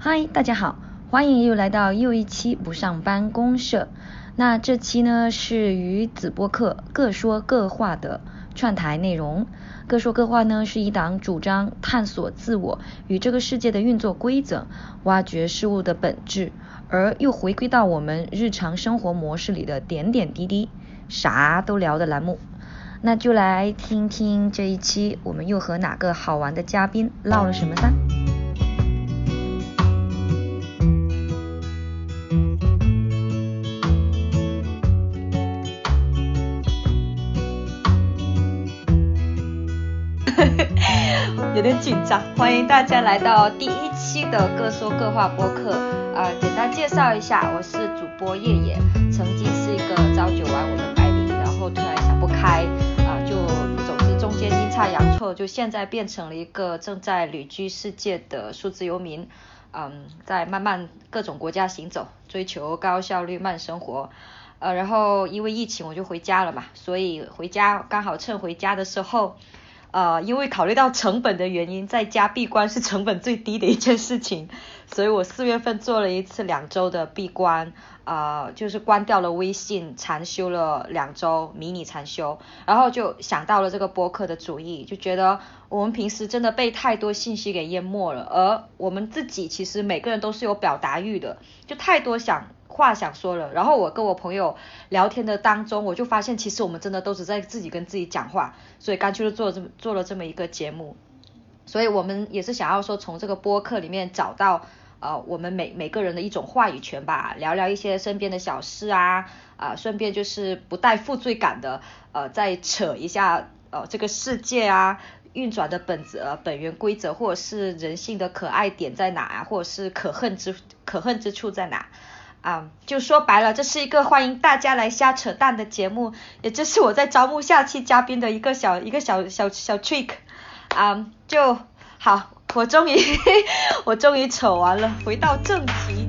嗨，大家好，欢迎又来到又一期不上班公社。那这期呢是与子播客各说各话的串台内容。各说各话呢是一档主张探索自我与这个世界的运作规则，挖掘事物的本质，而又回归到我们日常生活模式里的点点滴滴，啥都聊的栏目。那就来听听这一期我们又和哪个好玩的嘉宾唠了什么噻。有点紧张，欢迎大家来到第一期的各说各话播客。啊，简单介绍一下，我是主播叶叶，曾经是一个朝九晚五的白领，然后突然想不开，啊，就总之中间阴差阳错，就现在变成了一个正在旅居世界的数字游民。嗯，在慢慢各种国家行走，追求高效率慢生活。呃，然后因为疫情我就回家了嘛，所以回家刚好趁回家的时候。呃，因为考虑到成本的原因，在家闭关是成本最低的一件事情，所以我四月份做了一次两周的闭关，呃，就是关掉了微信，禅修了两周，迷你禅修，然后就想到了这个播客的主意，就觉得我们平时真的被太多信息给淹没了，而我们自己其实每个人都是有表达欲的，就太多想。话想说了，然后我跟我朋友聊天的当中，我就发现其实我们真的都是在自己跟自己讲话，所以干脆就做了这么做了这么一个节目，所以我们也是想要说从这个播客里面找到呃我们每每个人的一种话语权吧，聊聊一些身边的小事啊啊，顺便就是不带负罪感的呃再扯一下呃这个世界啊运转的本质本源规则，或者是人性的可爱点在哪啊，或者是可恨之可恨之处在哪。啊，就说白了，这是一个欢迎大家来瞎扯淡的节目，也就是我在招募下期嘉宾的一个小一个小小小 trick。啊，就好，我终于 我终于扯完了，回到正题。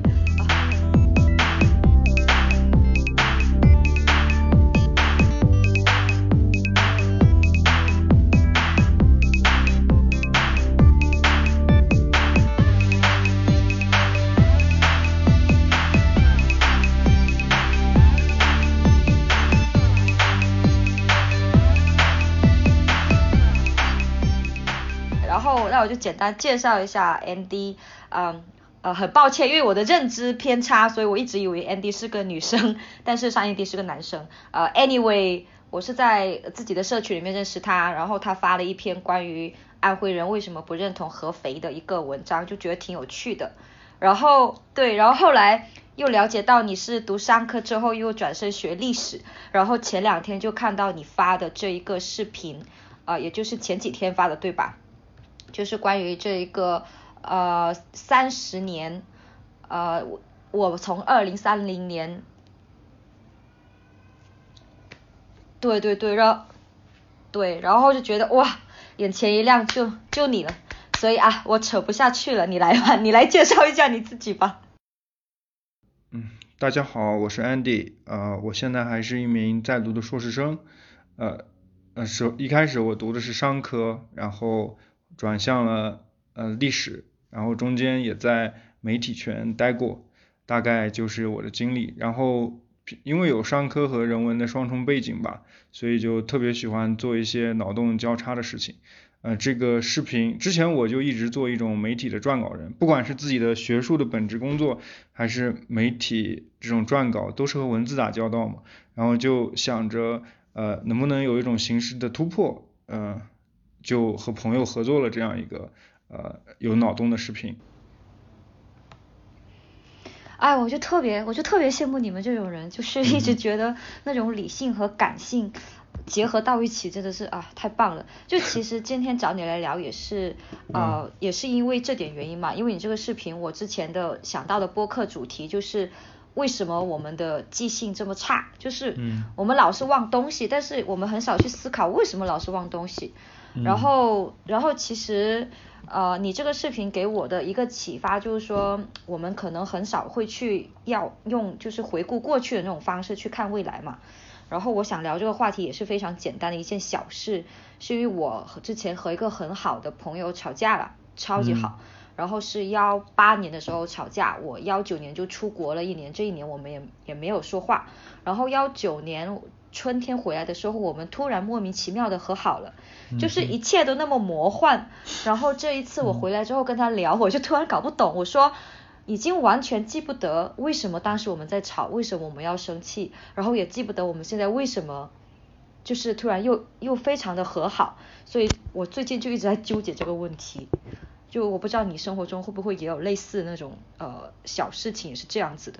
我就简单介绍一下 ND，嗯呃很抱歉，因为我的认知偏差，所以我一直以为 Andy 是个女生，但是上 Andy 是个男生。呃，Anyway，我是在自己的社区里面认识他，然后他发了一篇关于安徽人为什么不认同合肥的一个文章，就觉得挺有趣的。然后对，然后后来又了解到你是读商科之后又转身学历史，然后前两天就看到你发的这一个视频，啊，也就是前几天发的对吧？就是关于这一个呃三十年，呃我我从二零三零年，对对对，然后对，然后就觉得哇，眼前一亮，就就你了，所以啊，我扯不下去了，你来吧，你来介绍一下你自己吧。嗯，大家好，我是 Andy，呃，我现在还是一名在读的硕士生，呃呃，首一开始我读的是商科，然后。转向了呃历史，然后中间也在媒体圈待过，大概就是我的经历。然后因为有商科和人文的双重背景吧，所以就特别喜欢做一些脑洞交叉的事情。呃，这个视频之前我就一直做一种媒体的撰稿人，不管是自己的学术的本职工作，还是媒体这种撰稿，都是和文字打交道嘛。然后就想着呃能不能有一种形式的突破，嗯。就和朋友合作了这样一个呃有脑洞的视频。哎，我就特别，我就特别羡慕你们这种人，就是一直觉得那种理性和感性结合到一起，真的是啊太棒了。就其实今天找你来聊也是呃也是因为这点原因嘛，因为你这个视频我之前的想到的播客主题就是为什么我们的记性这么差，就是我们老是忘东西，但是我们很少去思考为什么老是忘东西。然后，然后其实，呃，你这个视频给我的一个启发就是说，我们可能很少会去要用就是回顾过去的那种方式去看未来嘛。然后我想聊这个话题也是非常简单的一件小事，是因为我之前和一个很好的朋友吵架了，超级好。然后是幺八年的时候吵架，我幺九年就出国了一年，这一年我们也也没有说话，然后幺九年春天回来的时候，我们突然莫名其妙的和好了，就是一切都那么魔幻。然后这一次我回来之后跟他聊，我就突然搞不懂，我说已经完全记不得为什么当时我们在吵，为什么我们要生气，然后也记不得我们现在为什么就是突然又又非常的和好，所以我最近就一直在纠结这个问题。就我不知道你生活中会不会也有类似那种呃小事情也是这样子的。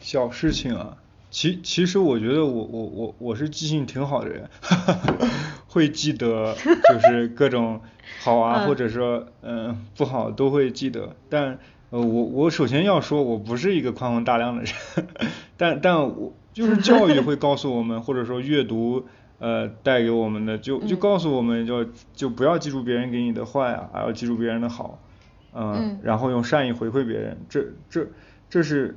小事情啊。其其实我觉得我我我我是记性挺好的人，会记得就是各种好啊，或者说嗯不好都会记得。但呃我我首先要说，我不是一个宽宏大量的人，但但我就是教育会告诉我们，或者说阅读呃带给我们的，就就告诉我们，就就不要记住别人给你的坏啊，还要记住别人的好，嗯，然后用善意回馈别人，这这这是。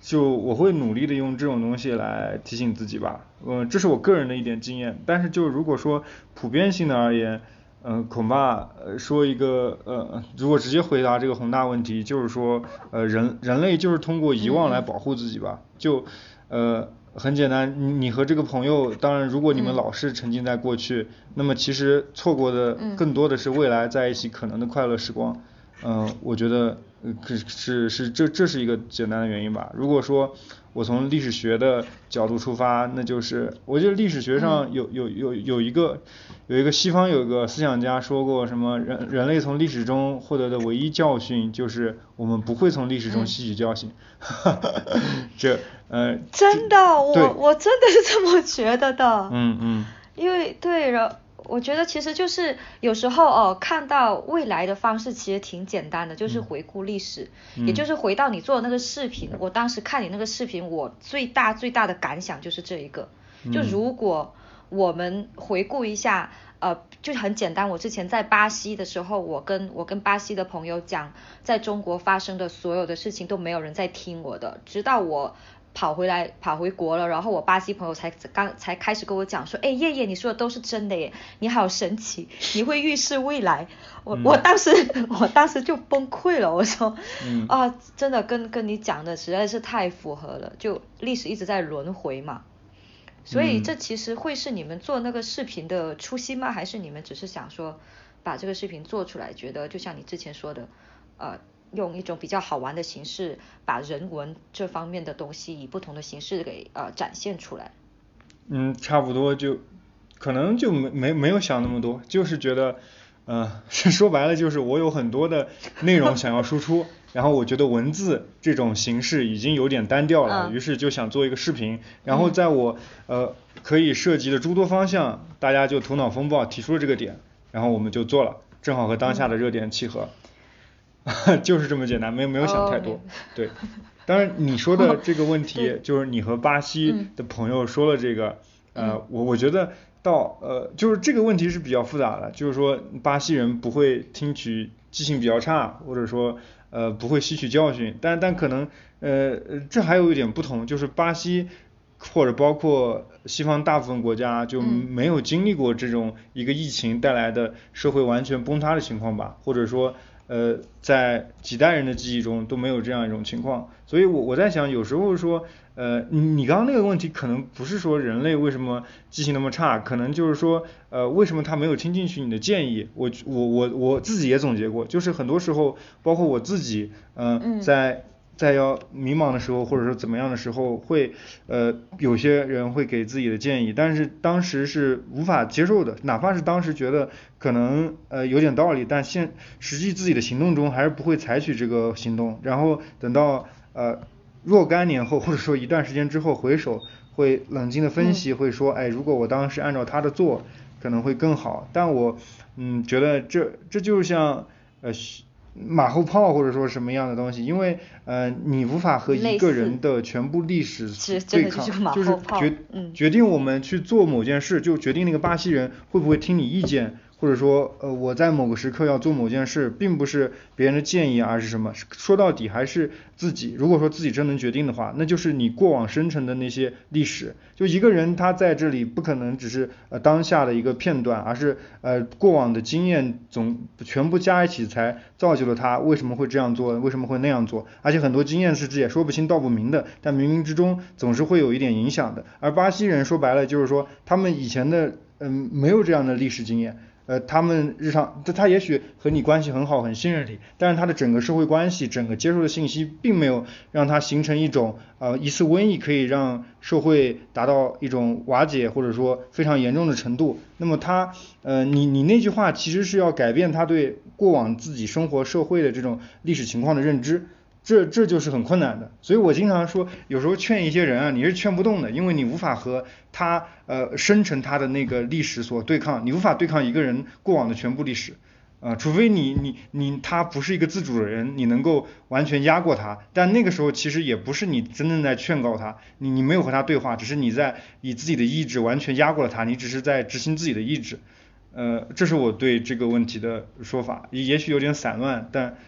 就我会努力的用这种东西来提醒自己吧，嗯，这是我个人的一点经验。但是就如果说普遍性的而言，嗯，恐怕说一个呃，如果直接回答这个宏大问题，就是说呃人人类就是通过遗忘来保护自己吧。就呃很简单，你你和这个朋友，当然如果你们老是沉浸在过去，那么其实错过的更多的是未来在一起可能的快乐时光。嗯，我觉得。可是是这这是一个简单的原因吧。如果说我从历史学的角度出发，那就是我觉得历史学上有有有有一个有一个西方有一个思想家说过什么人人类从历史中获得的唯一教训就是我们不会从历史中吸取教训。这呃真的我我真的是这么觉得的。嗯嗯。因为对了。我觉得其实就是有时候哦，看到未来的方式其实挺简单的，就是回顾历史，也就是回到你做的那个视频。我当时看你那个视频，我最大最大的感想就是这一个，就如果我们回顾一下，呃，就很简单。我之前在巴西的时候，我跟我跟巴西的朋友讲，在中国发生的所有的事情都没有人在听我的，直到我。跑回来，跑回国了，然后我巴西朋友才刚才开始跟我讲说，哎，叶叶，你说的都是真的耶，你好神奇，你会预示未来。我我当时 我当时就崩溃了，我说，啊，真的跟跟你讲的实在是太符合了，就历史一直在轮回嘛。所以这其实会是你们做那个视频的初心吗？还是你们只是想说把这个视频做出来，觉得就像你之前说的，呃。用一种比较好玩的形式，把人文这方面的东西以不同的形式给呃展现出来。嗯，差不多就可能就没没没有想那么多，就是觉得，嗯，说白了就是我有很多的内容想要输出，然后我觉得文字这种形式已经有点单调了，于是就想做一个视频，然后在我呃可以涉及的诸多方向，大家就头脑风暴提出了这个点，然后我们就做了，正好和当下的热点契合。就是这么简单，没有没有想太多。对，当然你说的这个问题，就是你和巴西的朋友说了这个，呃，我我觉得到呃，就是这个问题是比较复杂的，就是说巴西人不会听取，记性比较差，或者说呃不会吸取教训，但但可能呃这还有一点不同，就是巴西或者包括西方大部分国家就没有经历过这种一个疫情带来的社会完全崩塌的情况吧，或者说。呃，在几代人的记忆中都没有这样一种情况，所以我我在想，有时候说，呃，你你刚刚那个问题可能不是说人类为什么记性那么差，可能就是说，呃，为什么他没有听进去你的建议？我我我我自己也总结过，就是很多时候，包括我自己，嗯，在。在要迷茫的时候，或者说怎么样的时候，会呃有些人会给自己的建议，但是当时是无法接受的，哪怕是当时觉得可能呃有点道理，但现实际自己的行动中还是不会采取这个行动，然后等到呃若干年后，或者说一段时间之后回首，会冷静的分析，会说，哎，如果我当时按照他的做，可能会更好，但我嗯觉得这这就像呃。马后炮或者说什么样的东西，因为呃你无法和一个人的全部历史对抗，就是决决定我们去做某件事，就决定那个巴西人会不会听你意见，或者说呃我在某个时刻要做某件事，并不是别人的建议，而是什么？说到底还是自己。如果说自己真能决定的话，那就是你过往生成的那些历史。就一个人他在这里不可能只是呃当下的一个片段，而是呃过往的经验总全部加一起才造就了他为什么会这样做，为什么会那样做。而且很多经验是这也说不清道不明的，但冥冥之中总是会有一点影响的。而巴西人说白了就是说他们以前的嗯没有这样的历史经验。呃，他们日常，他他也许和你关系很好，很信任你，但是他的整个社会关系，整个接受的信息，并没有让他形成一种，呃，一次瘟疫可以让社会达到一种瓦解或者说非常严重的程度。那么他，呃，你你那句话其实是要改变他对过往自己生活社会的这种历史情况的认知。这这就是很困难的，所以我经常说，有时候劝一些人啊，你是劝不动的，因为你无法和他呃生成他的那个历史所对抗，你无法对抗一个人过往的全部历史，啊，除非你你你他不是一个自主的人，你能够完全压过他，但那个时候其实也不是你真正在劝告他，你你没有和他对话，只是你在以自己的意志完全压过了他，你只是在执行自己的意志，呃，这是我对这个问题的说法，也许有点散乱，但。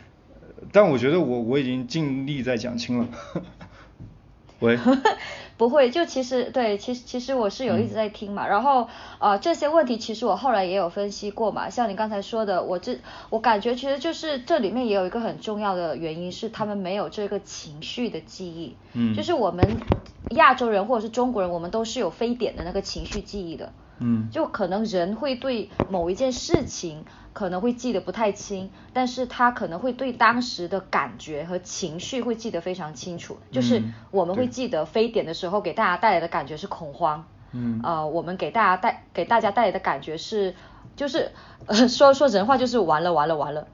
但我觉得我我已经尽力在讲清了。喂。不会，就其实对，其实其实我是有一直在听嘛，然后呃这些问题其实我后来也有分析过嘛，像你刚才说的，我这我感觉其实就是这里面也有一个很重要的原因是他们没有这个情绪的记忆，嗯，就是我们亚洲人或者是中国人，我们都是有非典的那个情绪记忆的，嗯，就可能人会对某一件事情。可能会记得不太清，但是他可能会对当时的感觉和情绪会记得非常清楚。就是我们会记得非典的时候给大家带来的感觉是恐慌，嗯，呃，我们给大家带给大家带来的感觉是，就是 说说人话就是完了完了完了，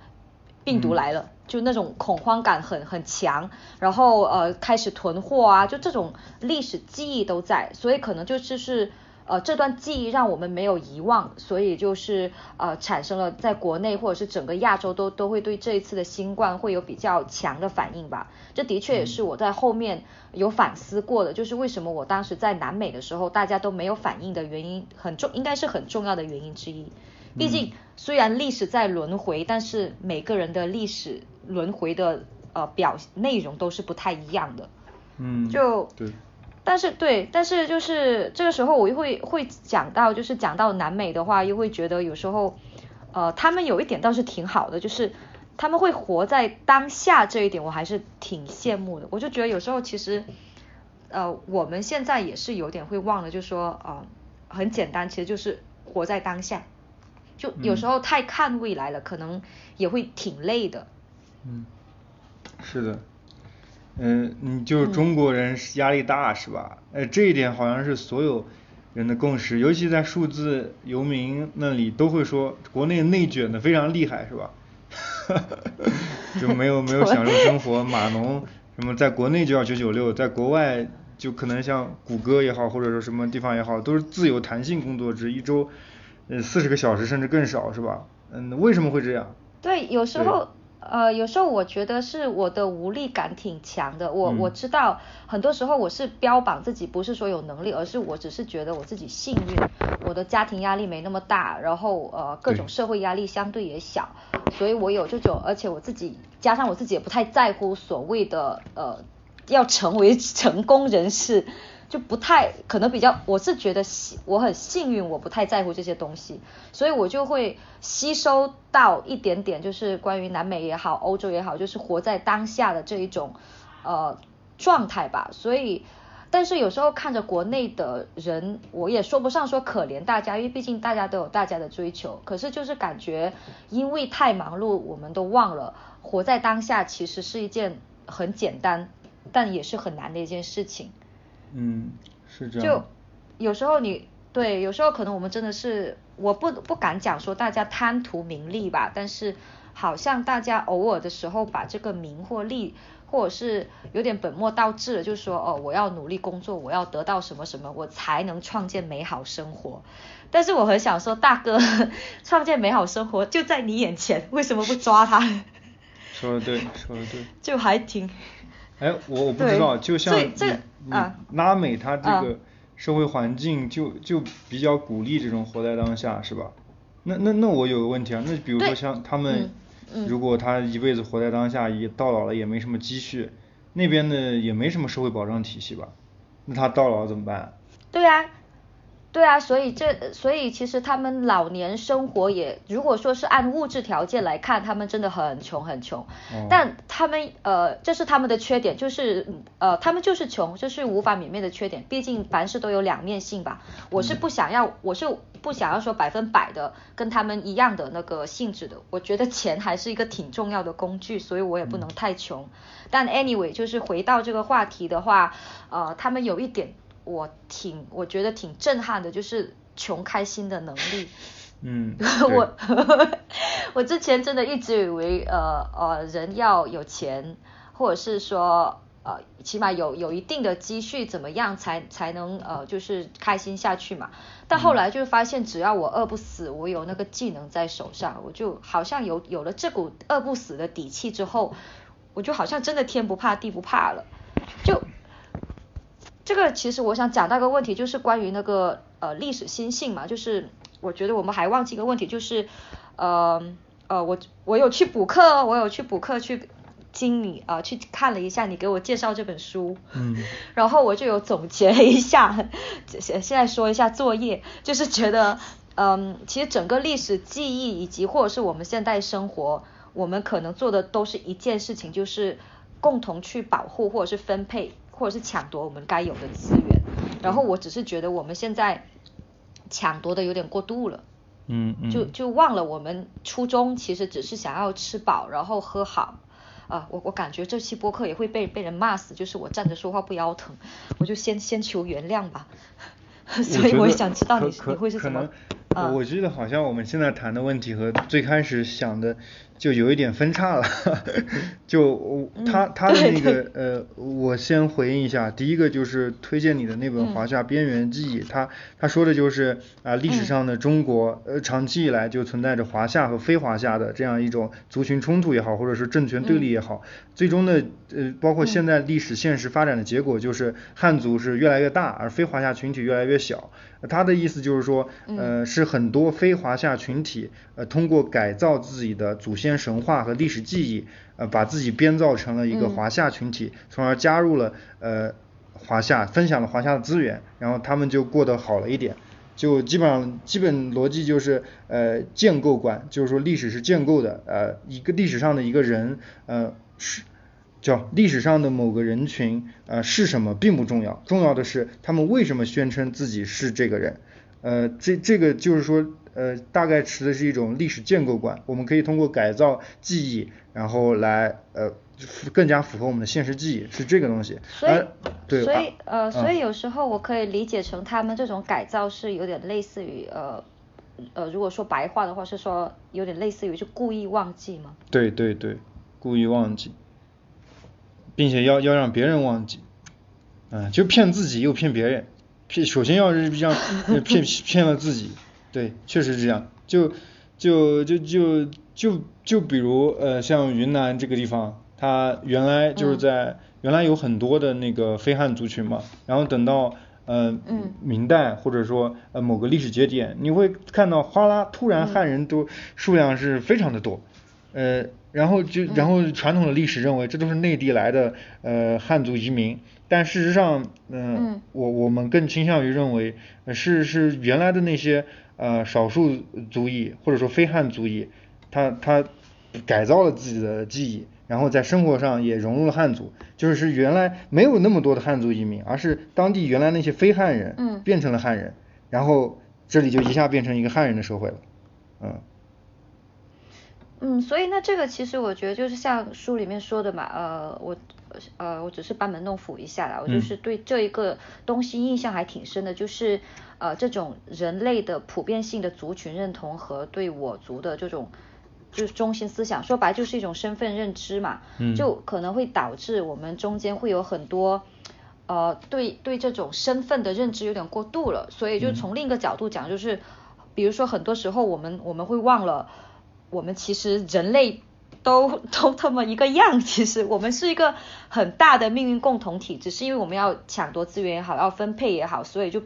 病毒来了，就那种恐慌感很很强，然后呃开始囤货啊，就这种历史记忆都在，所以可能就是是。呃，这段记忆让我们没有遗忘，所以就是呃产生了在国内或者是整个亚洲都都会对这一次的新冠会有比较强的反应吧。这的确也是我在后面有反思过的，就是为什么我当时在南美的时候大家都没有反应的原因，很重应该是很重要的原因之一。毕竟虽然历史在轮回，但是每个人的历史轮回的呃表内容都是不太一样的。嗯，就对。但是对，但是就是这个时候我又会会讲到，就是讲到南美的话，又会觉得有时候，呃，他们有一点倒是挺好的，就是他们会活在当下这一点，我还是挺羡慕的。我就觉得有时候其实，呃，我们现在也是有点会忘了，就说呃，很简单，其实就是活在当下。就有时候太看未来了，可能也会挺累的。嗯，是的。嗯，你就是中国人压力大是吧？呃，这一点好像是所有人的共识，尤其在数字游民那里都会说，国内内卷的非常厉害是吧？就没有没有享受生活，码农什么在国内就要九九六，在国外就可能像谷歌也好，或者说什么地方也好，都是自由弹性工作制，一周呃四十个小时甚至更少是吧？嗯，为什么会这样？对，有时候。呃，有时候我觉得是我的无力感挺强的。我我知道很多时候我是标榜自己不是说有能力，而是我只是觉得我自己幸运，我的家庭压力没那么大，然后呃各种社会压力相对也小，所以我有这种，而且我自己加上我自己也不太在乎所谓的呃要成为 成功人士。就不太可能比较，我是觉得幸我很幸运，我不太在乎这些东西，所以我就会吸收到一点点，就是关于南美也好，欧洲也好，就是活在当下的这一种呃状态吧。所以，但是有时候看着国内的人，我也说不上说可怜大家，因为毕竟大家都有大家的追求。可是就是感觉因为太忙碌，我们都忘了活在当下，其实是一件很简单，但也是很难的一件事情。嗯，是这样。就有时候你对，有时候可能我们真的是，我不不敢讲说大家贪图名利吧，但是好像大家偶尔的时候把这个名或利，或者是有点本末倒置了，就是说哦，我要努力工作，我要得到什么什么，我才能创建美好生活。但是我很想说，大哥，创建美好生活就在你眼前，为什么不抓他？说的对，说的对。就还挺。哎，我我不知道，就像你你拉美，它这个社会环境就就比较鼓励这种活在当下，是吧？那那那我有个问题啊，那比如说像他们嗯，如果他一辈子活在当下，也到老了也没什么积蓄，那边的也没什么社会保障体系吧？那他到老了怎么办？对啊，对啊，所以这所以其实他们老年生活也，如果说是按物质条件来看，他们真的很穷很穷。哦但他们呃，这是他们的缺点，就是嗯呃，他们就是穷，这是无法泯灭的缺点。毕竟凡事都有两面性吧。我是不想要，我是不想要说百分百的跟他们一样的那个性质的。我觉得钱还是一个挺重要的工具，所以我也不能太穷。但 anyway，就是回到这个话题的话，呃，他们有一点我挺我觉得挺震撼的，就是穷开心的能力。嗯，我 我之前真的一直以为呃呃人要有钱，或者是说呃起码有有一定的积蓄，怎么样才才能呃就是开心下去嘛？但后来就发现，只要我饿不死，我有那个技能在手上，我就好像有有了这股饿不死的底气之后，我就好像真的天不怕地不怕了，就。这个其实我想讲到一个问题，就是关于那个呃历史心性嘛，就是我觉得我们还忘记一个问题，就是呃呃我我有去补课，我有去补课去听你啊、呃、去看了一下你给我介绍这本书，嗯，然后我就有总结了一下，现现在说一下作业，就是觉得嗯其实整个历史记忆以及或者是我们现代生活，我们可能做的都是一件事情，就是共同去保护或者是分配。或者是抢夺我们该有的资源，然后我只是觉得我们现在抢夺的有点过度了，嗯嗯，就就忘了我们初衷其实只是想要吃饱，然后喝好。啊，我我感觉这期播客也会被被人骂死，就是我站着说话不腰疼，我就先先求原谅吧。所以我也想知道你你会是怎么。啊、我觉得好像我们现在谈的问题和最开始想的就有一点分叉了，就他他的那个呃，我先回应一下，第一个就是推荐你的那本《华夏边缘记忆》，他他说的就是啊历史上的中国呃长期以来就存在着华夏和非华夏的这样一种族群冲突也好，或者是政权对立也好，最终的呃包括现在历史现实发展的结果就是汉族是越来越大，而非华夏群体越来越小。他的意思就是说，呃，是很多非华夏群体，呃，通过改造自己的祖先神话和历史记忆，呃，把自己编造成了一个华夏群体，从而加入了呃华夏，分享了华夏的资源，然后他们就过得好了一点。就基本上基本逻辑就是呃建构观，就是说历史是建构的，呃，一个历史上的一个人，呃是。叫历史上的某个人群，呃是什么并不重要，重要的是他们为什么宣称自己是这个人，呃这这个就是说，呃大概持的是一种历史建构观，我们可以通过改造记忆，然后来呃更加符合我们的现实记忆，是这个东西。所以，对，所以呃所以有时候我可以理解成他们这种改造是有点类似于呃呃如果说白话的话是说有点类似于就故意忘记吗？对对对，故意忘记。并且要要让别人忘记，嗯，就骗自己又骗别人，骗首先要是让骗 骗了自己，对，确实是这样，就就就就就就比如呃像云南这个地方，它原来就是在原来有很多的那个非汉族群嘛，然后等到呃明代或者说呃某个历史节点，你会看到哗啦突然汉人都数量是非常的多，呃。然后就然后传统的历史认为这都是内地来的呃汉族移民，但事实上，嗯，我我们更倾向于认为是是原来的那些呃少数族裔或者说非汉族裔，他他改造了自己的记忆，然后在生活上也融入了汉族，就是原来没有那么多的汉族移民，而是当地原来那些非汉人变成了汉人，然后这里就一下变成一个汉人的社会了，嗯。嗯，所以那这个其实我觉得就是像书里面说的嘛，呃，我呃我只是班门弄斧一下啦，我就是对这一个东西印象还挺深的，就是呃这种人类的普遍性的族群认同和对我族的这种就是中心思想，说白就是一种身份认知嘛，就可能会导致我们中间会有很多呃对对这种身份的认知有点过度了，所以就从另一个角度讲，就是比如说很多时候我们我们会忘了。我们其实人类都 都这么一个样，其实我们是一个很大的命运共同体，只是因为我们要抢夺资源也好，要分配也好，所以就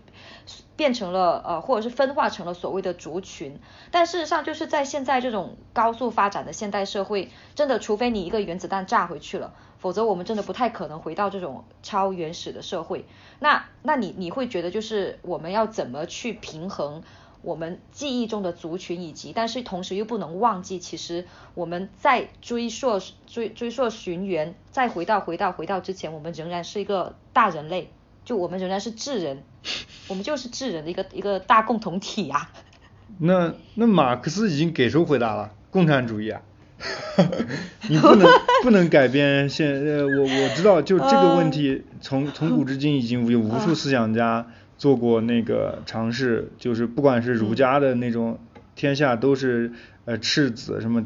变成了呃，或者是分化成了所谓的族群。但事实上，就是在现在这种高速发展的现代社会，真的，除非你一个原子弹炸回去了，否则我们真的不太可能回到这种超原始的社会。那那你你会觉得，就是我们要怎么去平衡？我们记忆中的族群，以及但是同时又不能忘记，其实我们在追溯追追溯寻源，再回到回到回到之前，我们仍然是一个大人类，就我们仍然是智人，我们就是智人的一个一个大共同体啊。那那马克思已经给出回答了，共产主义啊，你不能不能改变现呃我我知道就这个问题，从从古至今已经有无数思想家。做过那个尝试，就是不管是儒家的那种天下都是呃赤子什么，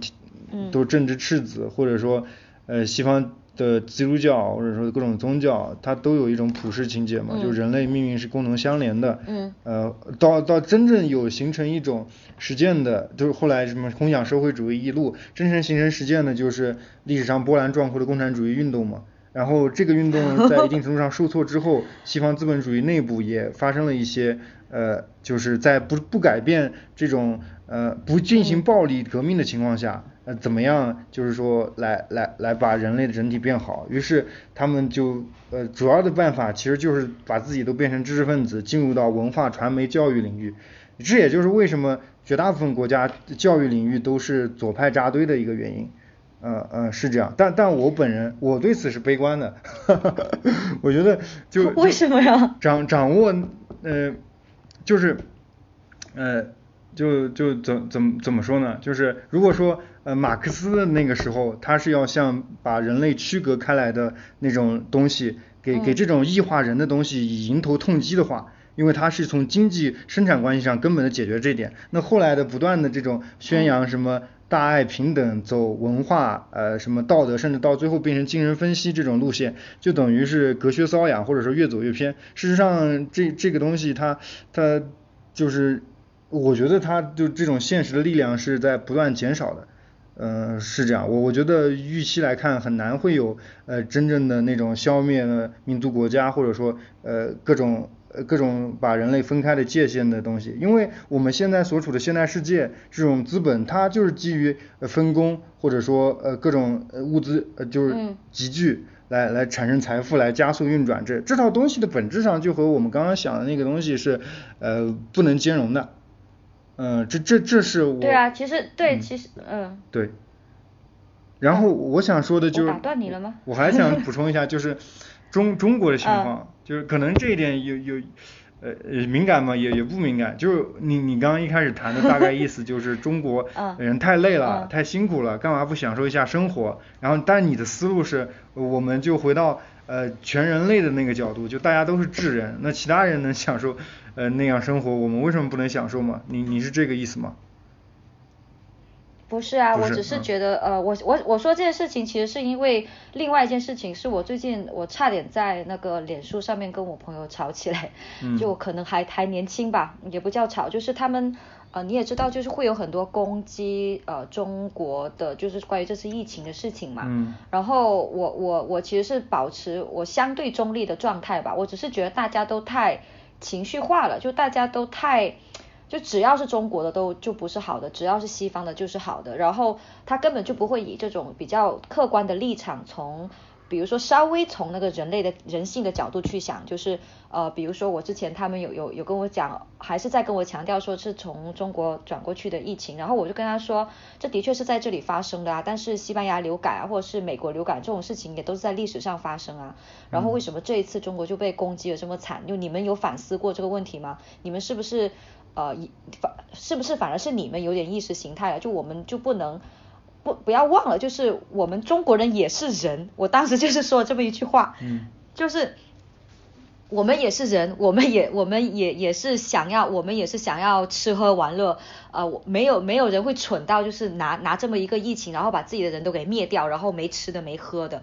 都政治赤子，或者说呃西方的基督教或者说各种宗教，它都有一种普世情节嘛，就人类命运是功能相连的。嗯。呃，到到真正有形成一种实践的，就是后来什么空想社会主义一路，真正形成实践的，就是历史上波澜壮阔的共产主义运动嘛。然后这个运动 在一定程度上受挫之后，西方资本主义内部也发生了一些呃，就是在不不改变这种呃不进行暴力革命的情况下，呃怎么样就是说来来来把人类的整体变好，于是他们就呃主要的办法其实就是把自己都变成知识分子，进入到文化传媒教育领域，这也就是为什么绝大部分国家教育领域都是左派扎堆的一个原因。嗯嗯是这样，但但我本人我对此是悲观的，我觉得就为什么呀？掌掌握呃就是呃就就怎怎怎么说呢？就是如果说呃马克思的那个时候，他是要像把人类区隔开来的那种东西，给给这种异化人的东西以迎头痛击的话，因为他是从经济生产关系上根本的解决这点，那后来的不断的这种宣扬什么。大爱平等，走文化，呃，什么道德，甚至到最后变成精神分析这种路线，就等于是隔靴搔痒，或者说越走越偏。事实上，这这个东西它它就是，我觉得它就这种现实的力量是在不断减少的，嗯，是这样。我我觉得预期来看，很难会有呃真正的那种消灭民族国家，或者说呃各种。呃，各种把人类分开的界限的东西，因为我们现在所处的现代世界，这种资本它就是基于分工或者说呃各种呃物资呃就是集聚来来产生财富来加速运转，这这套东西的本质上就和我们刚刚想的那个东西是呃不能兼容的，嗯，这这这是我对啊，其实对，其实嗯。对，然后我想说的就是打断你了吗？我还想补充一下就是。中中国的情况，就是可能这一点有有呃敏感嘛，也也不敏感。就是你你刚刚一开始谈的大概意思 就是中国人太累了，太辛苦了，干嘛不享受一下生活？然后，但你的思路是，我们就回到呃全人类的那个角度，就大家都是智人，那其他人能享受呃那样生活，我们为什么不能享受嘛？你你是这个意思吗？不是啊，我只是觉得，呃，我我我说这件事情，其实是因为另外一件事情，是我最近我差点在那个脸书上面跟我朋友吵起来，就可能还还年轻吧，也不叫吵，就是他们，呃，你也知道，就是会有很多攻击呃中国的，就是关于这次疫情的事情嘛，然后我我我其实是保持我相对中立的状态吧，我只是觉得大家都太情绪化了，就大家都太。就只要是中国的都就不是好的，只要是西方的就是好的，然后他根本就不会以这种比较客观的立场从。比如说，稍微从那个人类的人性的角度去想，就是呃，比如说我之前他们有有有跟我讲，还是在跟我强调说是从中国转过去的疫情，然后我就跟他说，这的确是在这里发生的啊，但是西班牙流感啊，或者是美国流感这种事情也都是在历史上发生啊，然后为什么这一次中国就被攻击的这么惨？就你们有反思过这个问题吗？你们是不是呃反是不是反而是你们有点意识形态了？就我们就不能。不，不要忘了，就是我们中国人也是人。我当时就是说这么一句话，嗯，就是我们也是人，我们也，我们也也是想要，我们也是想要吃喝玩乐。呃，没有没有人会蠢到就是拿拿这么一个疫情，然后把自己的人都给灭掉，然后没吃的没喝的。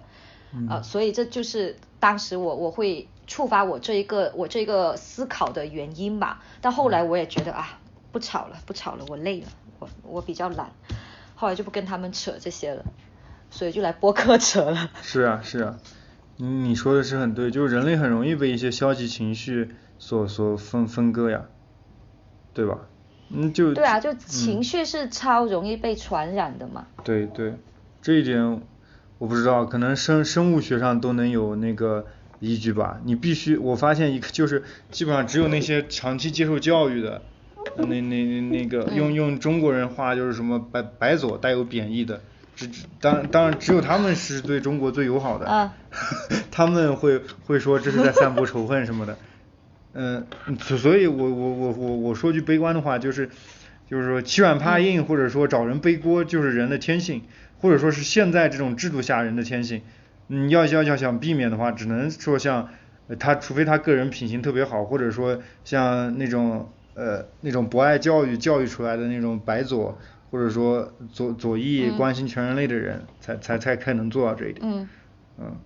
呃，所以这就是当时我我会触发我这一个我这个思考的原因吧。但后来我也觉得啊，不吵了，不吵了，我累了，我我比较懒。后来就不跟他们扯这些了，所以就来播客扯了。是啊是啊，你你说的是很对，就是人类很容易被一些消极情绪所所分分割呀。对吧？嗯，就对啊，就情绪是超容易被传染的嘛。对对，这一点我不知道，可能生生物学上都能有那个依据吧。你必须，我发现一个就是基本上只有那些长期接受教育的，那那那那个用用中国人话就是什么白白左带有贬义的，只当当然只有他们是对中国最友好的，他们会会说这是在散播仇恨什么的。嗯，所所以，我我我我我说句悲观的话，就是，就是说欺软怕硬，或者说找人背锅，就是人的天性，或者说是现在这种制度下人的天性。你要要要想避免的话，只能说像他，除非他个人品行特别好，或者说像那种呃那种博爱教育教育出来的那种白左，或者说左左翼关心全人类的人，才才才才能做到这一点。嗯。嗯。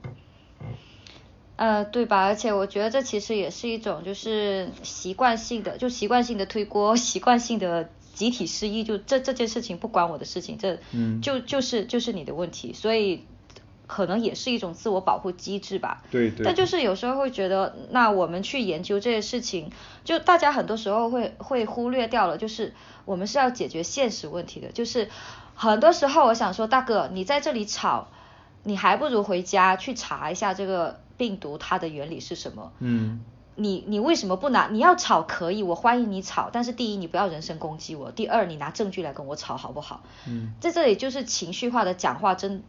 呃，对吧？而且我觉得这其实也是一种就是习惯性的，就习惯性的推锅，习惯性的集体失忆，就这这件事情不关我的事情，这就就是就是你的问题，所以可能也是一种自我保护机制吧。对对。但就是有时候会觉得，那我们去研究这些事情，就大家很多时候会会忽略掉了，就是我们是要解决现实问题的，就是很多时候我想说，大哥，你在这里吵，你还不如回家去查一下这个。病毒它的原理是什么？嗯，你你为什么不拿？你要吵可以，我欢迎你吵，但是第一你不要人身攻击我，第二你拿证据来跟我吵好不好？嗯，在这里就是情绪化的讲话真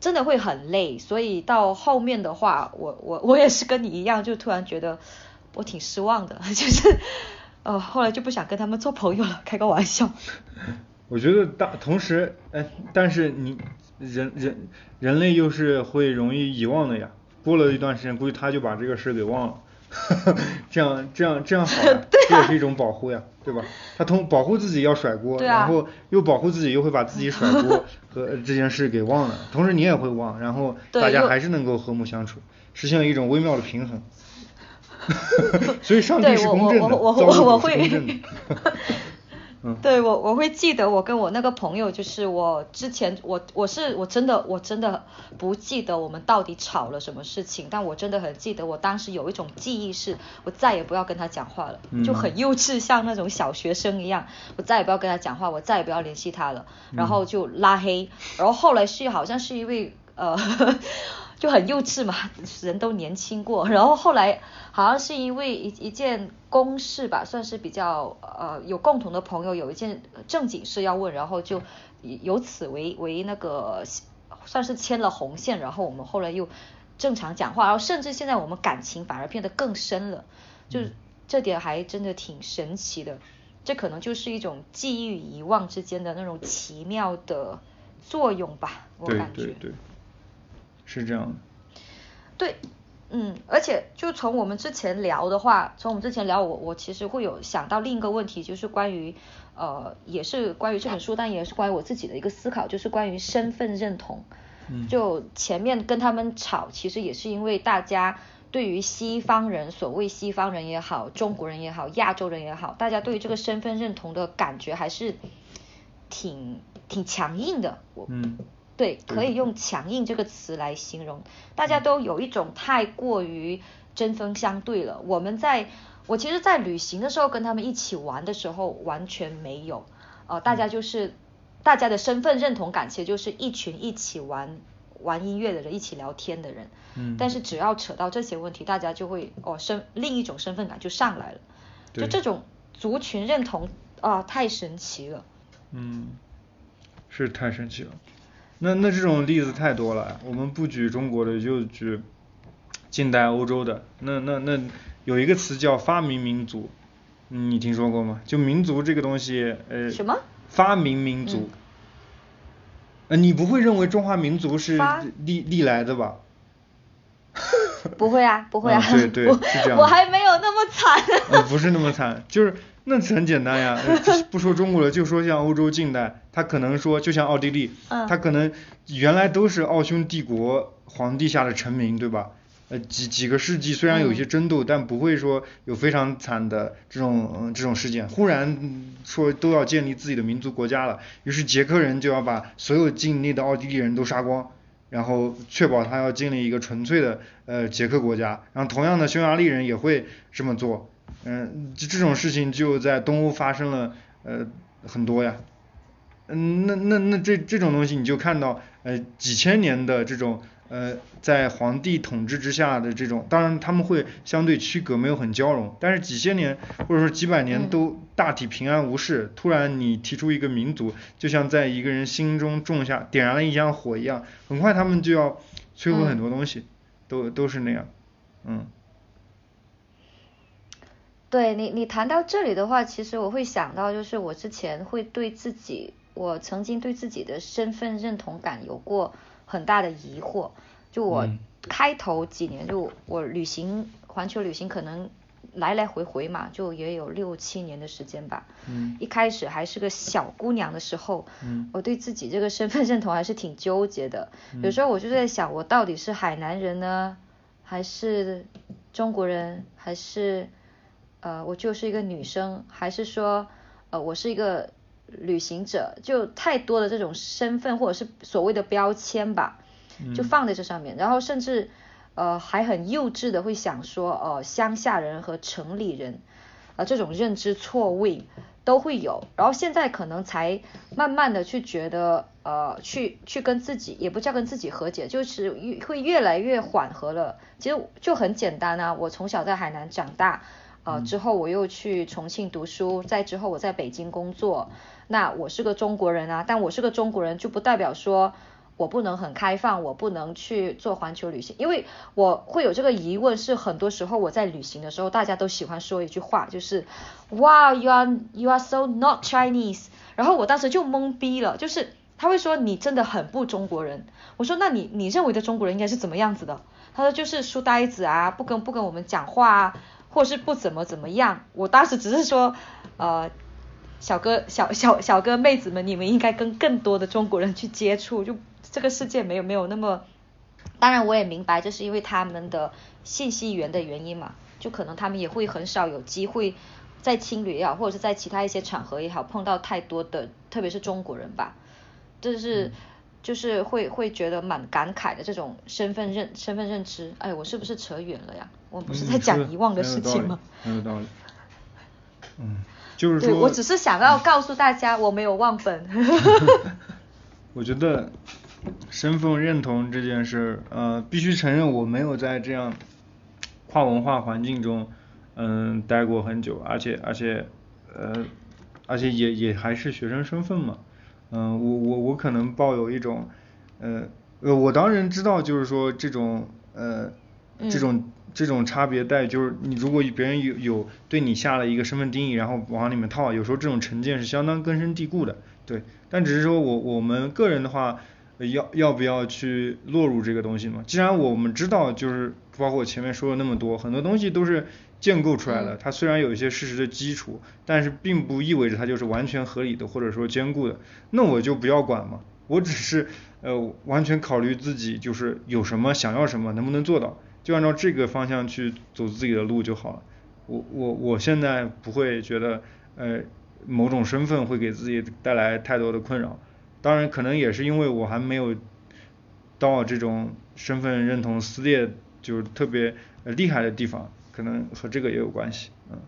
真的会很累，所以到后面的话，我我我也是跟你一样，就突然觉得我挺失望的，就是呃后来就不想跟他们做朋友了，开个玩笑。我觉得大同时，哎，但是你人人人类又是会容易遗忘的呀。过了一段时间，估计他就把这个事给忘了，这样这样这样好呀，这也是一种保护呀，对吧？他通保护自己要甩锅，然后又保护自己又会把自己甩锅 和这件事给忘了，同时你也会忘，然后大家还是能够和睦相处，实现了一种微妙的平衡。所以上帝是公正的，造物主是公正 的。对我我会记得我跟我那个朋友，就是我之前我我是我真的我真的不记得我们到底吵了什么事情，但我真的很记得我当时有一种记忆是，我再也不要跟他讲话了，就很幼稚，像那种小学生一样，我再也不要跟他讲话，我再也不要联系他了，然后就拉黑，然后后来是好像是因为呃。就很幼稚嘛，人都年轻过，然后后来好像是因为一一件公事吧，算是比较呃有共同的朋友，有一件正经事要问，然后就由此为为那个算是牵了红线，然后我们后来又正常讲话，然后甚至现在我们感情反而变得更深了，就这点还真的挺神奇的，这可能就是一种记忆与遗忘之间的那种奇妙的作用吧，我感觉。对对对。是这样的，对，嗯，而且就从我们之前聊的话，从我们之前聊，我我其实会有想到另一个问题，就是关于呃，也是关于这本书，但也是关于我自己的一个思考，就是关于身份认同。嗯，就前面跟他们吵，其实也是因为大家对于西方人，所谓西方人也好，中国人也好，亚洲人也好，大家对于这个身份认同的感觉还是挺挺强硬的。我嗯。对，可以用强硬这个词来形容，大家都有一种太过于针锋相对了。我们在，我其实，在旅行的时候跟他们一起玩的时候，完全没有，呃，大家就是大家的身份认同感，其实就是一群一起玩玩音乐的人，一起聊天的人。嗯。但是只要扯到这些问题，大家就会哦身另一种身份感就上来了。就这种族群认同啊，太神奇了。嗯，是太神奇了。那那这种例子太多了，我们不举中国的，就举近代欧洲的。那那那有一个词叫发明民族，你听说过吗？就民族这个东西，呃，什么？发明民族。呃，你不会认为中华民族是历历来的吧？不会啊，不会啊。对对，是这样。我还没有那么惨。呃，不是那么惨，就是。那很简单呀，不说中国了，就说像欧洲近代，他可能说就像奥地利，他可能原来都是奥匈帝国皇帝下的臣民，对吧？呃，几几个世纪虽然有些争斗，但不会说有非常惨的这种这种事件。忽然说都要建立自己的民族国家了，于是捷克人就要把所有境内的奥地利人都杀光，然后确保他要建立一个纯粹的呃捷克国家。然后同样的匈牙利人也会这么做。嗯，这这种事情就在东欧发生了呃很多呀。嗯，那那那这这种东西你就看到呃几千年的这种呃在皇帝统治之下的这种，当然他们会相对区隔，没有很交融，但是几千年或者说几百年都大体平安无事。突然你提出一个民族，就像在一个人心中种下点燃了一箱火一样，很快他们就要摧毁很多东西，都都是那样，嗯。对你，你谈到这里的话，其实我会想到，就是我之前会对自己，我曾经对自己的身份认同感有过很大的疑惑。就我开头几年，就我旅行环球旅行，可能来来回回嘛，就也有六七年的时间吧。嗯。一开始还是个小姑娘的时候，嗯，我对自己这个身份认同还是挺纠结的。有时候我就在想，我到底是海南人呢，还是中国人，还是？呃，我就是一个女生，还是说，呃，我是一个旅行者，就太多的这种身份或者是所谓的标签吧，就放在这上面，然后甚至呃还很幼稚的会想说，呃，乡下人和城里人，呃，这种认知错位都会有，然后现在可能才慢慢的去觉得，呃，去去跟自己也不叫跟自己和解，就是越会越来越缓和了。其实就很简单啊，我从小在海南长大。呃，之后我又去重庆读书，再之后我在北京工作。那我是个中国人啊，但我是个中国人就不代表说我不能很开放，我不能去做环球旅行。因为我会有这个疑问，是很多时候我在旅行的时候，大家都喜欢说一句话，就是哇，you are you are so not Chinese。然后我当时就懵逼了，就是他会说你真的很不中国人。我说那你你认为的中国人应该是怎么样子的？他说就是书呆子啊，不跟不跟我们讲话啊。或是不怎么怎么样，我当时只是说，呃，小哥小小小哥妹子们，你们应该跟更多的中国人去接触，就这个世界没有没有那么，当然我也明白这是因为他们的信息源的原因嘛，就可能他们也会很少有机会在青旅也好，或者是在其他一些场合也好碰到太多的，特别是中国人吧，这是。就是会会觉得蛮感慨的这种身份认身份认知，哎，我是不是扯远了呀？我不是在讲遗忘的事情吗？很有道理。嗯，就是说，我只是想要告诉大家，我没有忘本。我觉得身份认同这件事，呃，必须承认我没有在这样跨文化环境中，嗯，待过很久，而且而且呃，而且也也还是学生身份嘛。嗯，我我我可能抱有一种，呃呃，我当然知道，就是说这种呃这种这种差别待遇，就是你如果别人有有对你下了一个身份定义，然后往里面套，有时候这种成见是相当根深蒂固的，对。但只是说我我们个人的话，要要不要去落入这个东西嘛？既然我们知道，就是包括我前面说了那么多，很多东西都是。建构出来的，它虽然有一些事实的基础，但是并不意味着它就是完全合理的或者说坚固的。那我就不要管嘛，我只是呃完全考虑自己就是有什么想要什么能不能做到，就按照这个方向去走自己的路就好了。我我我现在不会觉得呃某种身份会给自己带来太多的困扰，当然可能也是因为我还没有到这种身份认同撕裂就是特别厉害的地方。可能和这个也有关系，嗯。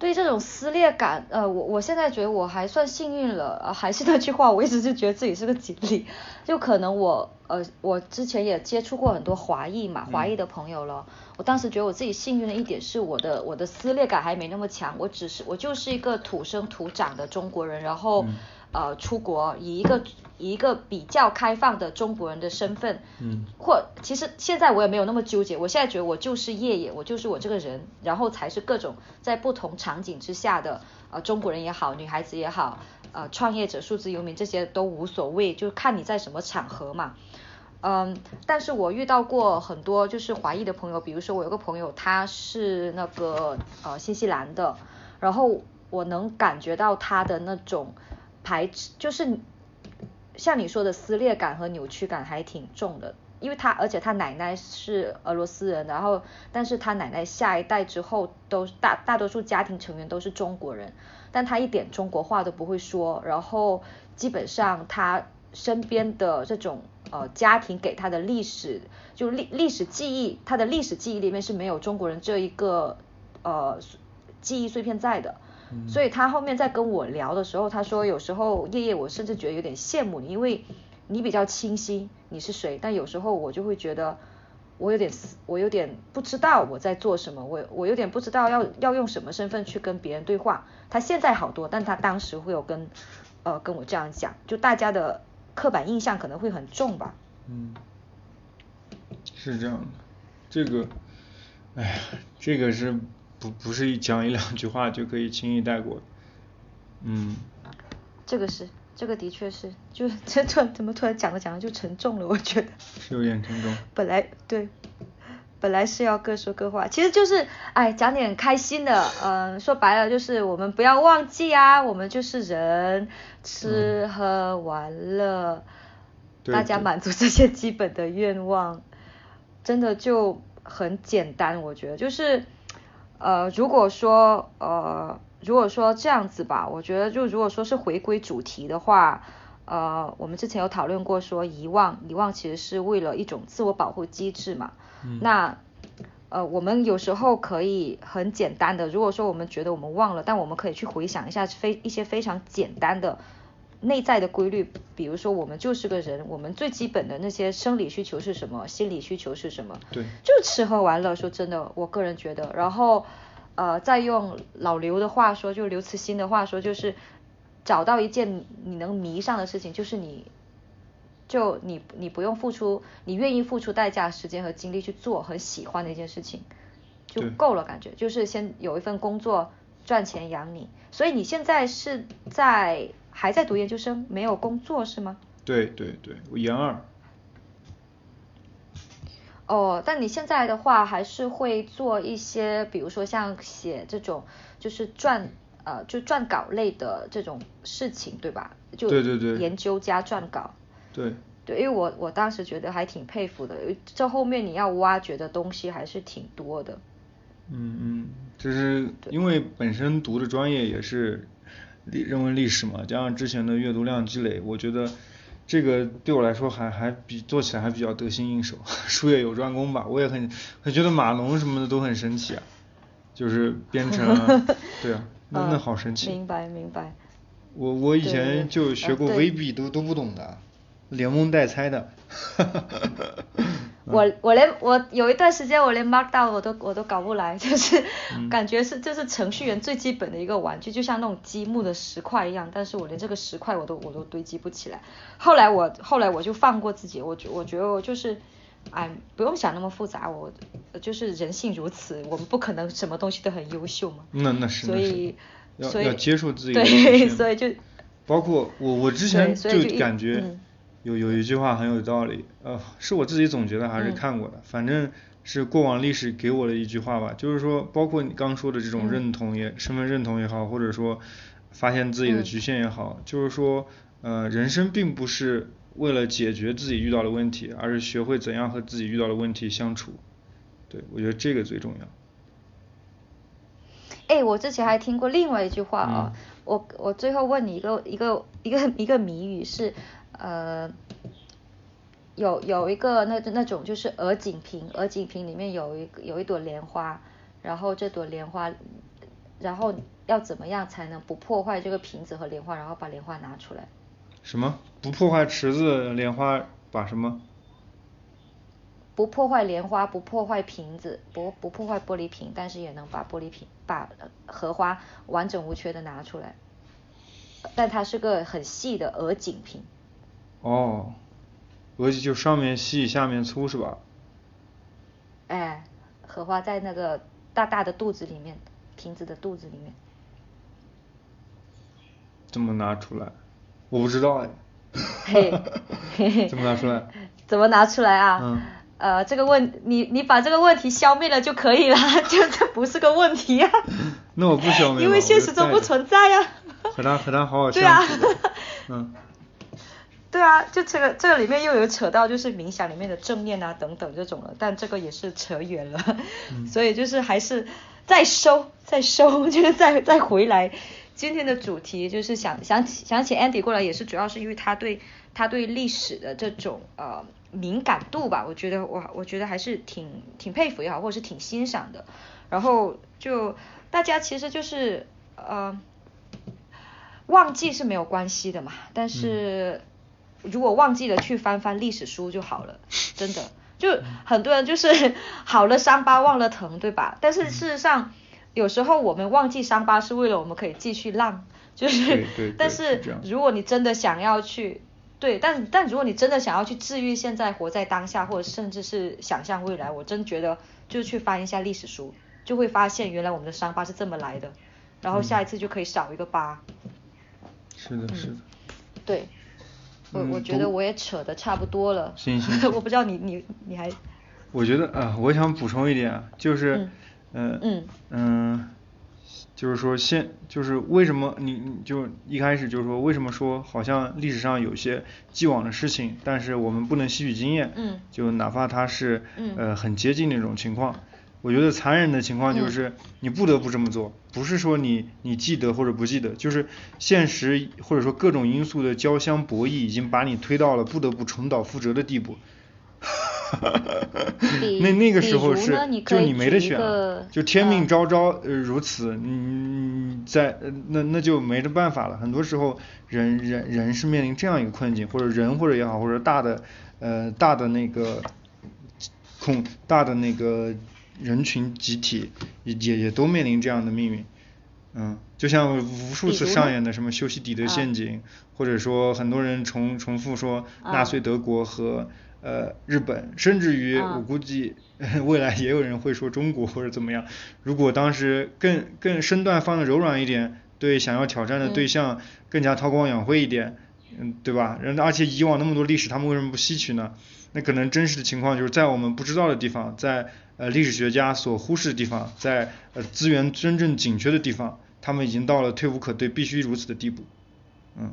对这种撕裂感，呃，我我现在觉得我还算幸运了，呃，还是那句话，我一直就觉得自己是个锦鲤，就可能我，呃，我之前也接触过很多华裔嘛，华裔的朋友了，我当时觉得我自己幸运的一点是我的我的撕裂感还没那么强，我只是我就是一个土生土长的中国人，然后。呃，出国以一个以一个比较开放的中国人的身份，嗯，或其实现在我也没有那么纠结，我现在觉得我就是叶叶，我就是我这个人，然后才是各种在不同场景之下的呃中国人也好，女孩子也好，呃创业者、数字游民这些都无所谓，就看你在什么场合嘛，嗯，但是我遇到过很多就是华裔的朋友，比如说我有个朋友他是那个呃新西兰的，然后我能感觉到他的那种。排斥就是像你说的撕裂感和扭曲感还挺重的，因为他而且他奶奶是俄罗斯人，然后但是他奶奶下一代之后都大大多数家庭成员都是中国人，但他一点中国话都不会说，然后基本上他身边的这种呃家庭给他的历史就历历史记忆，他的历史记忆里面是没有中国人这一个呃记忆碎片在的。所以他后面在跟我聊的时候，他说有时候夜夜我甚至觉得有点羡慕你，因为你比较清晰你是谁，但有时候我就会觉得我有点我有点不知道我在做什么，我我有点不知道要要用什么身份去跟别人对话。他现在好多，但他当时会有跟呃跟我这样讲，就大家的刻板印象可能会很重吧。嗯，是这样的，这个，哎呀，这个是。不不是一讲一两句话就可以轻易带过，嗯，这个是，这个的确是，就这突然怎么突然讲着讲着就沉重了，我觉得。是有点沉重。本来对，本来是要各说各话，其实就是哎讲点开心的，嗯，说白了就是我们不要忘记啊，我们就是人，吃喝玩乐，大家满足这些基本的愿望，真的就很简单，我觉得。就是。呃，如果说呃，如果说这样子吧，我觉得就如果说是回归主题的话，呃，我们之前有讨论过说遗忘，遗忘其实是为了一种自我保护机制嘛。嗯。那呃，我们有时候可以很简单的，如果说我们觉得我们忘了，但我们可以去回想一下非一些非常简单的。内在的规律，比如说我们就是个人，我们最基本的那些生理需求是什么，心理需求是什么？对，就吃喝玩乐。说真的，我个人觉得，然后呃，再用老刘的话说，就刘慈欣的话说，就是找到一件你能迷上的事情，就是你，就你你不用付出，你愿意付出代价、时间和精力去做很喜欢的一件事情，就够了。感觉就是先有一份工作赚钱养你。所以你现在是在。还在读研究生，没有工作是吗？对对对，我研二。哦，但你现在的话还是会做一些，比如说像写这种，就是撰呃，就撰稿类的这种事情，对吧？就对对对，研究加撰稿。对。对，因为我我当时觉得还挺佩服的，这后面你要挖掘的东西还是挺多的。嗯嗯，就是因为本身读的专业也是。历人文历史嘛，加上之前的阅读量积累，我觉得这个对我来说还还比做起来还比较得心应手，术业有专攻吧。我也很很觉得码农什么的都很神奇啊，就是编程啊，对啊，那那好神奇。明白明白。我我以前就学过 VB，都都不懂的，连蒙带猜的。我我连我有一段时间我连 Markdown 我都我都搞不来，就是感觉是这是程序员最基本的一个玩具，就像那种积木的石块一样，但是我连这个石块我都我都堆积不起来。后来我后来我就放过自己，我觉我觉得我就是，哎，不用想那么复杂，我就是人性如此，我们不可能什么东西都很优秀嘛。那那是所以要要接受自己对，所以就包括我我之前就感觉。有有一句话很有道理，呃，是我自己总结的还是看过的，反正是过往历史给我的一句话吧，就是说，包括你刚说的这种认同也身份认同也好，或者说发现自己的局限也好，就是说，呃，人生并不是为了解决自己遇到的问题，而是学会怎样和自己遇到的问题相处，对我觉得这个最重要。哎，我之前还听过另外一句话啊，我我最后问你一个一个一个一个谜语是。呃，有有一个那那种就是鹅颈瓶，鹅颈瓶里面有一有一朵莲花，然后这朵莲花，然后要怎么样才能不破坏这个瓶子和莲花，然后把莲花拿出来？什么？不破坏池子莲花，把什么？不破坏莲花，不破坏瓶子，不不破坏玻璃瓶，但是也能把玻璃瓶把荷花完整无缺的拿出来，但它是个很细的鹅颈瓶。哦，鹅颈就上面细下面粗是吧？哎，荷花在那个大大的肚子里面，瓶子的肚子里面。怎么拿出来？我不知道哎。嘿，嘿嘿。怎么拿出来？怎么拿出来啊？嗯。呃，这个问你你把这个问题消灭了就可以了，就这不是个问题呀。那我不消灭。因为现实中不存在呀。和他和他好好 相处。对啊。嗯。对啊，就这个这个里面又有扯到就是冥想里面的正念啊等等这种了，但这个也是扯远了，所以就是还是再收再收，就是再再回来。今天的主题就是想想起想起 Andy 过来也是主要是因为他对他对历史的这种呃敏感度吧，我觉得我我觉得还是挺挺佩服也好，或者是挺欣赏的。然后就大家其实就是呃忘记是没有关系的嘛，但是如果忘记了去翻翻历史书就好了，真的。就很多人就是 好了伤疤忘了疼，对吧？但是事实上有时候我们忘记伤疤是为了我们可以继续浪，就是，但是如果你真的想要去，对，但但如果你真的想要去治愈现在活在当下，或者甚至是想象未来，我真觉得就去翻一下历史书，就会发现原来我们的伤疤是这么来的，然后下一次就可以少一个疤。是的，是的。对。我我觉得我也扯的差不多了，行 行，我不知道你你你还，我觉得啊，我想补充一点，就是嗯嗯嗯，就是说现就是为什么你你就一开始就是说为什么说好像历史上有些既往的事情，但是我们不能吸取经验，嗯，就哪怕它是呃很接近那种情况。我觉得残忍的情况就是你不得不这么做，不是说你你记得或者不记得，就是现实或者说各种因素的交相博弈已经把你推到了不得不重蹈覆辙的地步。那那个时候是就你没得选，就天命昭昭呃如此，你在那那就没得办法了。很多时候人人人是面临这样一个困境，或者人或者也好，或者大的呃大的那个恐大的那个。人群集体也也也都面临这样的命运，嗯，就像无数次上演的什么修昔底德陷阱，或者说很多人重重复说纳粹德国和呃日本，甚至于我估计未来也有人会说中国或者怎么样。如果当时更更身段放的柔软一点，对想要挑战的对象更加韬光养晦一点，嗯，对吧？人而且以往那么多历史，他们为什么不吸取呢？那可能真实的情况就是在我们不知道的地方，在呃历史学家所忽视的地方，在呃资源真正紧缺的地方，他们已经到了退无可退、必须如此的地步，嗯。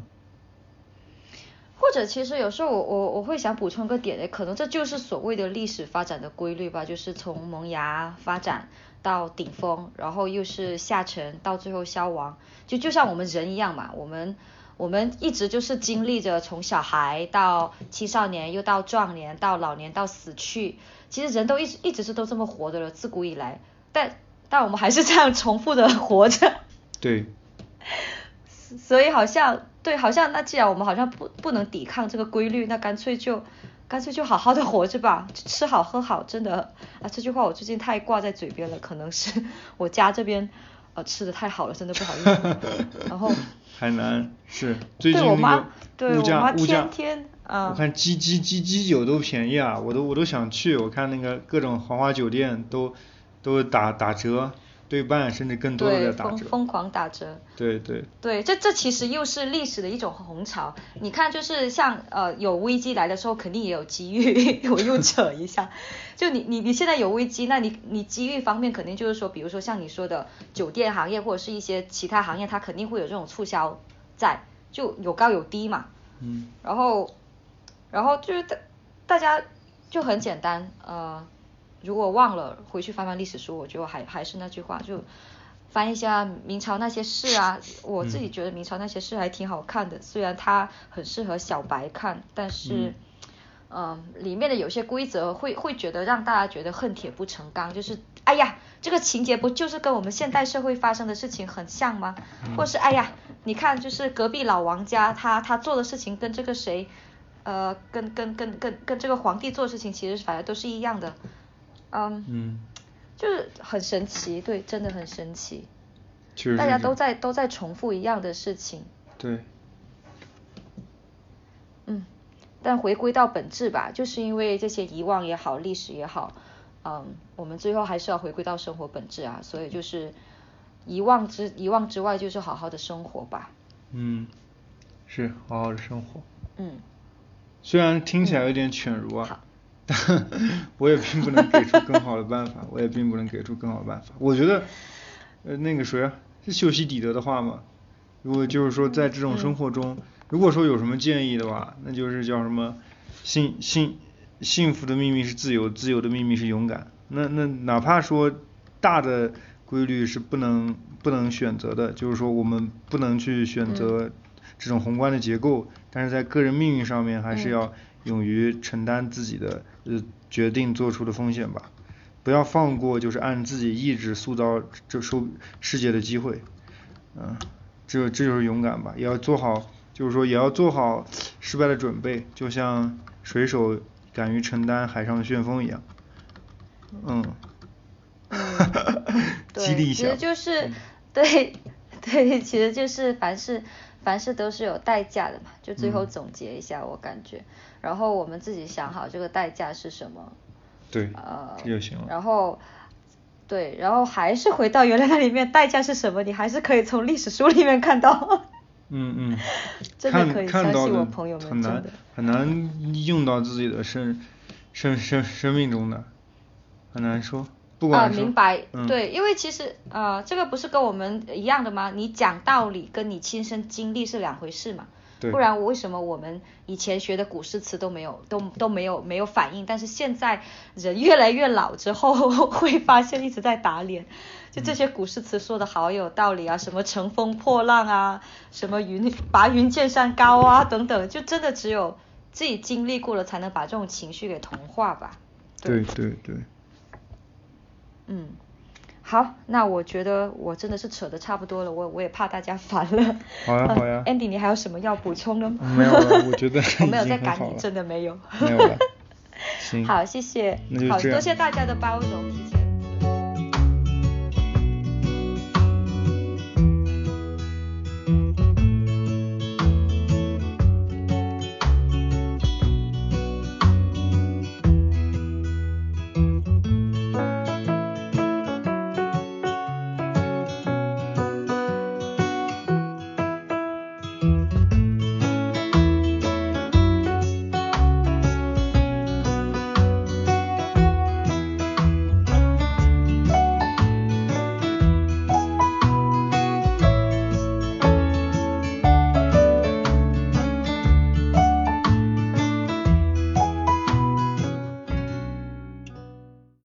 或者其实有时候我我我会想补充个点，可能这就是所谓的历史发展的规律吧，就是从萌芽发展到顶峰，然后又是下沉到最后消亡，就就像我们人一样嘛，我们。我们一直就是经历着从小孩到青少年，又到壮年，到老年，到死去。其实人都一直一直是都这么活的了，自古以来。但但我们还是这样重复的活着。对。所以好像对，好像那既然我们好像不不能抵抗这个规律，那干脆就干脆就好好的活着吧，吃好喝好，真的啊，这句话我最近太挂在嘴边了，可能是我家这边呃吃的太好了，真的不好意思。然后。海南是。最近那个物价物价，我看鸡鸡鸡鸡酒都便宜啊，我都我都想去，我看那个各种豪华酒店都都打打折。对半甚至更多的打折，疯疯狂打折。对对。对，这这其实又是历史的一种红潮。你看，就是像呃有危机来的时候，肯定也有机遇。我又扯一下，就你你你现在有危机，那你你机遇方面肯定就是说，比如说像你说的酒店行业或者是一些其他行业，它肯定会有这种促销在，就有高有低嘛。嗯。然后，然后就是大大家就很简单呃。如果忘了回去翻翻历史书，我觉得还还是那句话，就翻一下明朝那些事啊。我自己觉得明朝那些事还挺好看的，虽然它很适合小白看，但是，嗯，里面的有些规则会会觉得让大家觉得恨铁不成钢，就是哎呀，这个情节不就是跟我们现代社会发生的事情很像吗？或是哎呀，你看就是隔壁老王家他他做的事情跟这个谁，呃，跟跟跟跟跟这个皇帝做的事情其实反正都是一样的。嗯，就是很神奇，对，真的很神奇。大家都在都在重复一样的事情。对。嗯，但回归到本质吧，就是因为这些遗忘也好，历史也好，嗯，我们最后还是要回归到生活本质啊，所以就是遗忘之遗忘之外，就是好好的生活吧。嗯，是好好的生活。嗯。虽然听起来有点犬儒啊。我也并不能给出更好的办法，我也并不能给出更好的办法。我觉得，呃，那个谁是修昔底德的话嘛？如果就是说在这种生活中，如果说有什么建议的话，那就是叫什么幸幸幸福的秘密是自由，自由的秘密是勇敢。那那哪怕说大的规律是不能不能选择的，就是说我们不能去选择这种宏观的结构，但是在个人命运上面还是要勇于承担自己的呃决定做出的风险吧，不要放过就是按自己意志塑造这受世界的机会，嗯，这这就是勇敢吧，也要做好就是说也要做好失败的准备，就像水手敢于承担海上的旋风一样，嗯。激励一下。其实就是对 对，其实就是凡事凡事都是有代价的嘛。就最后总结一下，我感觉，然后我们自己想好这个代价是什么。对。呃，这就行了。然后，对，然后还是回到原来那里面，代价是什么？你还是可以从历史书里面看到。嗯嗯。真的可以相信我朋友们，很难很难用到自己的生生生生命中的，很难说。啊，明白，对，因为其实呃，这个不是跟我们一样的吗？你讲道理跟你亲身经历是两回事嘛。不然我为什么我们以前学的古诗词都没有，都都没有没有反应？但是现在人越来越老之后，会发现一直在打脸。就这些古诗词说的好有道理啊，什么乘风破浪啊，什么云拔云见山高啊等等，就真的只有自己经历过了，才能把这种情绪给同化吧。对对对。嗯，好，那我觉得我真的是扯的差不多了，我我也怕大家烦了。好呀好呀。Andy，你还有什么要补充的吗？没有了，我觉得 我没有在赶你，真的没有。没有了。行。好，谢谢。好，多谢大家的包容，提前。